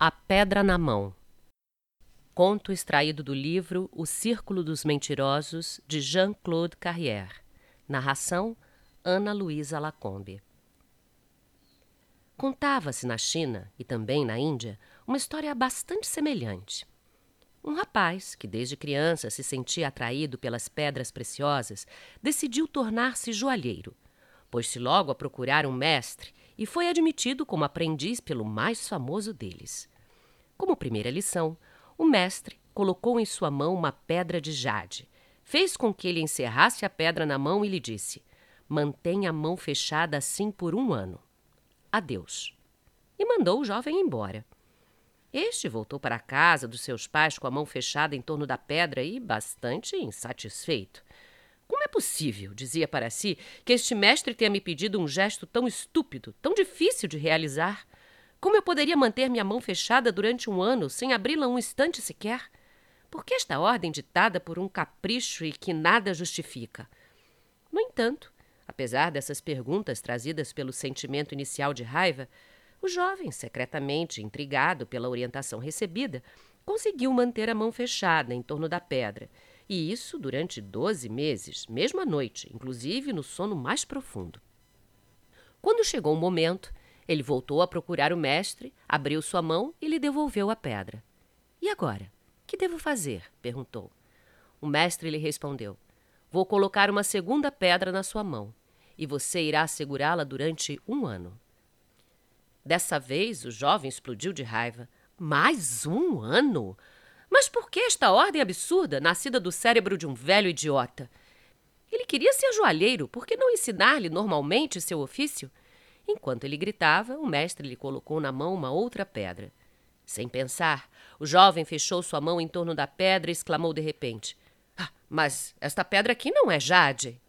A Pedra na Mão. Conto extraído do livro O Círculo dos Mentirosos, de Jean-Claude Carrière. Narração: Ana Luísa Lacombe. Contava-se na China e também na Índia uma história bastante semelhante. Um rapaz, que desde criança se sentia atraído pelas pedras preciosas, decidiu tornar-se joalheiro. Pôs-se logo a procurar um mestre e foi admitido como aprendiz pelo mais famoso deles. Como primeira lição, o mestre colocou em sua mão uma pedra de jade, fez com que ele encerrasse a pedra na mão e lhe disse: Mantenha a mão fechada assim por um ano. Adeus. E mandou o jovem embora. Este voltou para a casa dos seus pais com a mão fechada em torno da pedra e bastante insatisfeito. Como é possível, dizia para si, que este mestre tenha me pedido um gesto tão estúpido, tão difícil de realizar? Como eu poderia manter minha mão fechada durante um ano sem abri-la um instante sequer? Por que esta ordem ditada por um capricho e que nada justifica? No entanto, apesar dessas perguntas trazidas pelo sentimento inicial de raiva, o jovem, secretamente intrigado pela orientação recebida, conseguiu manter a mão fechada em torno da pedra e isso durante doze meses, mesmo à noite, inclusive no sono mais profundo. Quando chegou o momento, ele voltou a procurar o mestre, abriu sua mão e lhe devolveu a pedra. E agora? Que devo fazer? perguntou. O mestre lhe respondeu: Vou colocar uma segunda pedra na sua mão, e você irá segurá-la durante um ano. Dessa vez, o jovem explodiu de raiva. Mais um ano? Mas por que esta ordem absurda, nascida do cérebro de um velho idiota? Ele queria ser joalheiro, por que não ensinar-lhe normalmente seu ofício? Enquanto ele gritava, o mestre lhe colocou na mão uma outra pedra. Sem pensar, o jovem fechou sua mão em torno da pedra e exclamou de repente: Ah, mas esta pedra aqui não é jade.